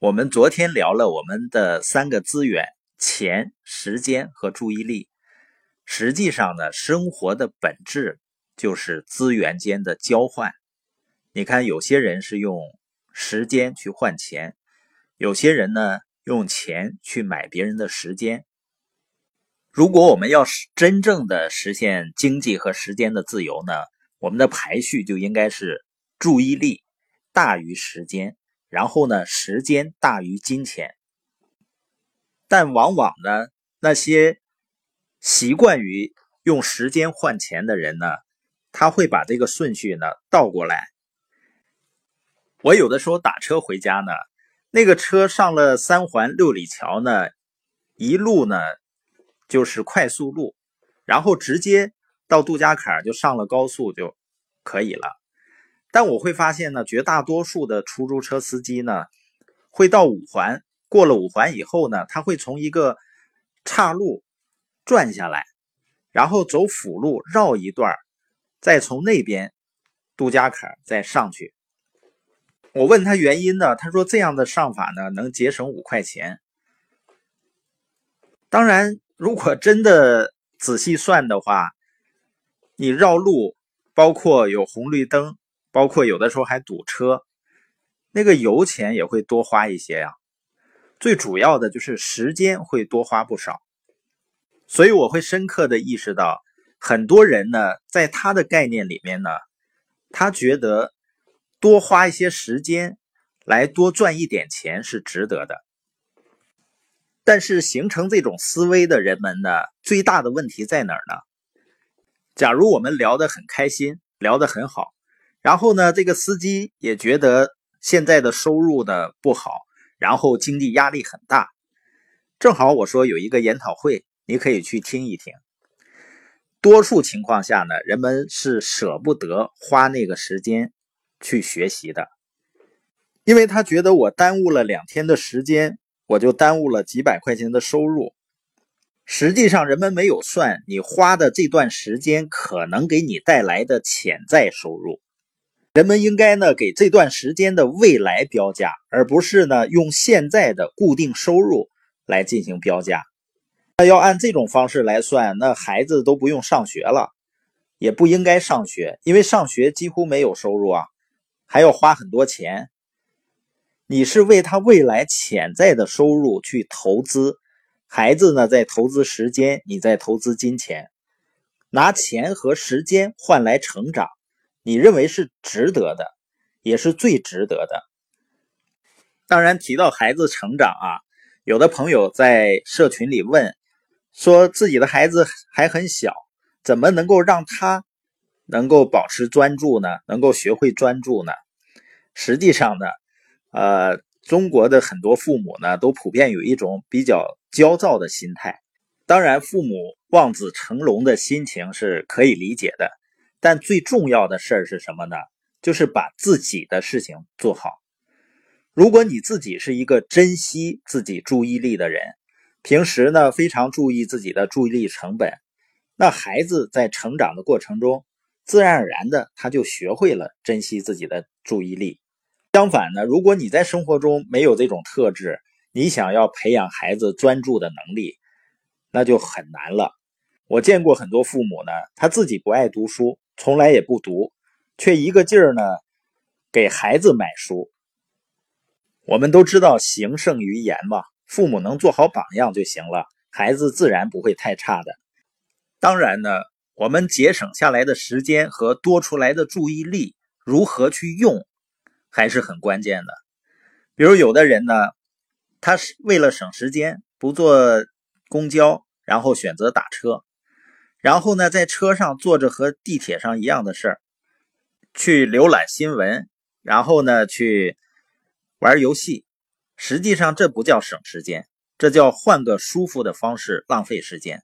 我们昨天聊了我们的三个资源：钱、时间和注意力。实际上呢，生活的本质就是资源间的交换。你看，有些人是用时间去换钱，有些人呢用钱去买别人的时间。如果我们要真正的实现经济和时间的自由呢，我们的排序就应该是注意力大于时间。然后呢，时间大于金钱，但往往呢，那些习惯于用时间换钱的人呢，他会把这个顺序呢倒过来。我有的时候打车回家呢，那个车上了三环六里桥呢，一路呢就是快速路，然后直接到杜家坎就上了高速就可以了。但我会发现呢，绝大多数的出租车司机呢，会到五环，过了五环以后呢，他会从一个岔路转下来，然后走辅路绕一段，再从那边杜家坎再上去。我问他原因呢，他说这样的上法呢能节省五块钱。当然，如果真的仔细算的话，你绕路包括有红绿灯。包括有的时候还堵车，那个油钱也会多花一些呀。最主要的就是时间会多花不少，所以我会深刻的意识到，很多人呢，在他的概念里面呢，他觉得多花一些时间来多赚一点钱是值得的。但是形成这种思维的人们呢，最大的问题在哪儿呢？假如我们聊得很开心，聊得很好。然后呢，这个司机也觉得现在的收入呢不好，然后经济压力很大。正好我说有一个研讨会，你可以去听一听。多数情况下呢，人们是舍不得花那个时间去学习的，因为他觉得我耽误了两天的时间，我就耽误了几百块钱的收入。实际上，人们没有算你花的这段时间可能给你带来的潜在收入。人们应该呢给这段时间的未来标价，而不是呢用现在的固定收入来进行标价。那要按这种方式来算，那孩子都不用上学了，也不应该上学，因为上学几乎没有收入啊，还要花很多钱。你是为他未来潜在的收入去投资，孩子呢在投资时间，你在投资金钱，拿钱和时间换来成长。你认为是值得的，也是最值得的。当然，提到孩子成长啊，有的朋友在社群里问，说自己的孩子还很小，怎么能够让他能够保持专注呢？能够学会专注呢？实际上呢，呃，中国的很多父母呢，都普遍有一种比较焦躁的心态。当然，父母望子成龙的心情是可以理解的。但最重要的事儿是什么呢？就是把自己的事情做好。如果你自己是一个珍惜自己注意力的人，平时呢非常注意自己的注意力成本，那孩子在成长的过程中，自然而然的他就学会了珍惜自己的注意力。相反呢，如果你在生活中没有这种特质，你想要培养孩子专注的能力，那就很难了。我见过很多父母呢，他自己不爱读书。从来也不读，却一个劲儿呢给孩子买书。我们都知道行胜于言嘛，父母能做好榜样就行了，孩子自然不会太差的。当然呢，我们节省下来的时间和多出来的注意力如何去用，还是很关键的。比如有的人呢，他是为了省时间，不坐公交，然后选择打车。然后呢，在车上做着和地铁上一样的事儿，去浏览新闻，然后呢，去玩游戏。实际上，这不叫省时间，这叫换个舒服的方式浪费时间。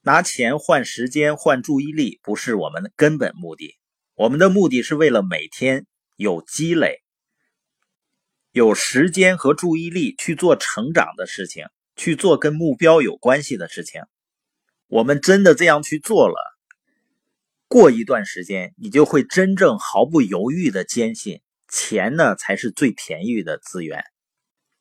拿钱换时间换注意力，不是我们的根本目的。我们的目的是为了每天有积累，有时间和注意力去做成长的事情，去做跟目标有关系的事情。我们真的这样去做了，过一段时间，你就会真正毫不犹豫的坚信，钱呢才是最便宜的资源。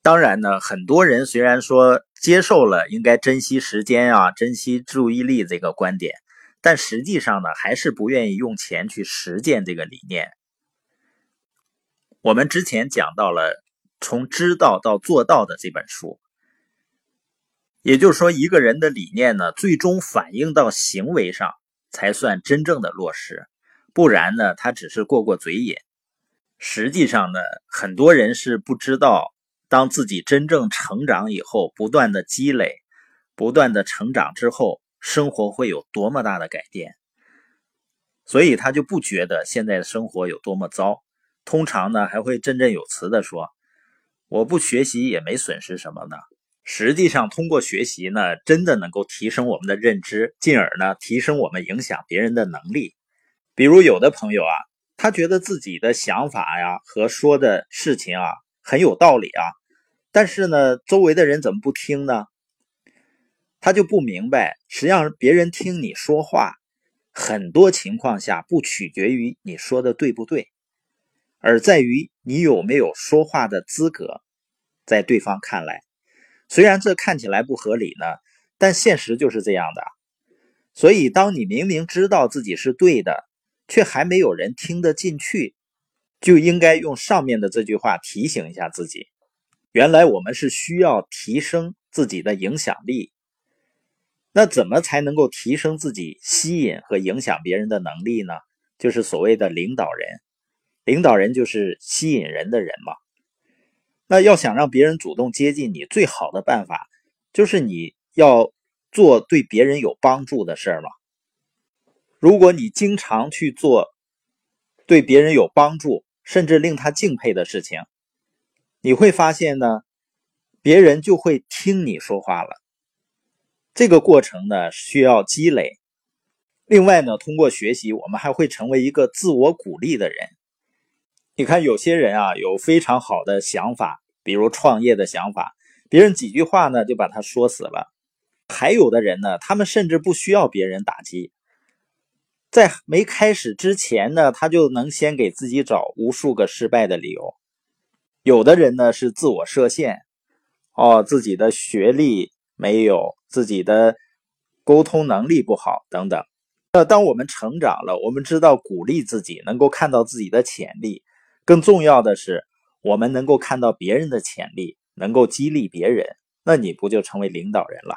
当然呢，很多人虽然说接受了应该珍惜时间啊、珍惜注意力这个观点，但实际上呢，还是不愿意用钱去实践这个理念。我们之前讲到了从知道到做到的这本书，也就是说，一个人的理念呢，最终反映到行为上，才算真正的落实。不然呢，他只是过过嘴瘾。实际上呢，很多人是不知道。当自己真正成长以后，不断的积累，不断的成长之后，生活会有多么大的改变，所以他就不觉得现在的生活有多么糟。通常呢，还会振振有词的说：“我不学习也没损失什么呢。”实际上，通过学习呢，真的能够提升我们的认知，进而呢，提升我们影响别人的能力。比如有的朋友啊，他觉得自己的想法呀和说的事情啊很有道理啊。但是呢，周围的人怎么不听呢？他就不明白，实际上别人听你说话，很多情况下不取决于你说的对不对，而在于你有没有说话的资格。在对方看来，虽然这看起来不合理呢，但现实就是这样的。所以，当你明明知道自己是对的，却还没有人听得进去，就应该用上面的这句话提醒一下自己。原来我们是需要提升自己的影响力，那怎么才能够提升自己吸引和影响别人的能力呢？就是所谓的领导人，领导人就是吸引人的人嘛。那要想让别人主动接近你，最好的办法就是你要做对别人有帮助的事儿嘛。如果你经常去做对别人有帮助，甚至令他敬佩的事情。你会发现呢，别人就会听你说话了。这个过程呢需要积累。另外呢，通过学习，我们还会成为一个自我鼓励的人。你看，有些人啊有非常好的想法，比如创业的想法，别人几句话呢就把他说死了。还有的人呢，他们甚至不需要别人打击，在没开始之前呢，他就能先给自己找无数个失败的理由。有的人呢是自我设限，哦，自己的学历没有，自己的沟通能力不好等等。那当我们成长了，我们知道鼓励自己，能够看到自己的潜力，更重要的是，我们能够看到别人的潜力，能够激励别人，那你不就成为领导人了？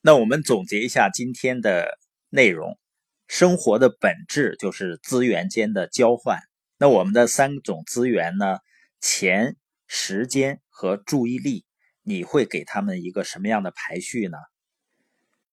那我们总结一下今天的内容：生活的本质就是资源间的交换。那我们的三种资源呢？钱、时间和注意力，你会给他们一个什么样的排序呢？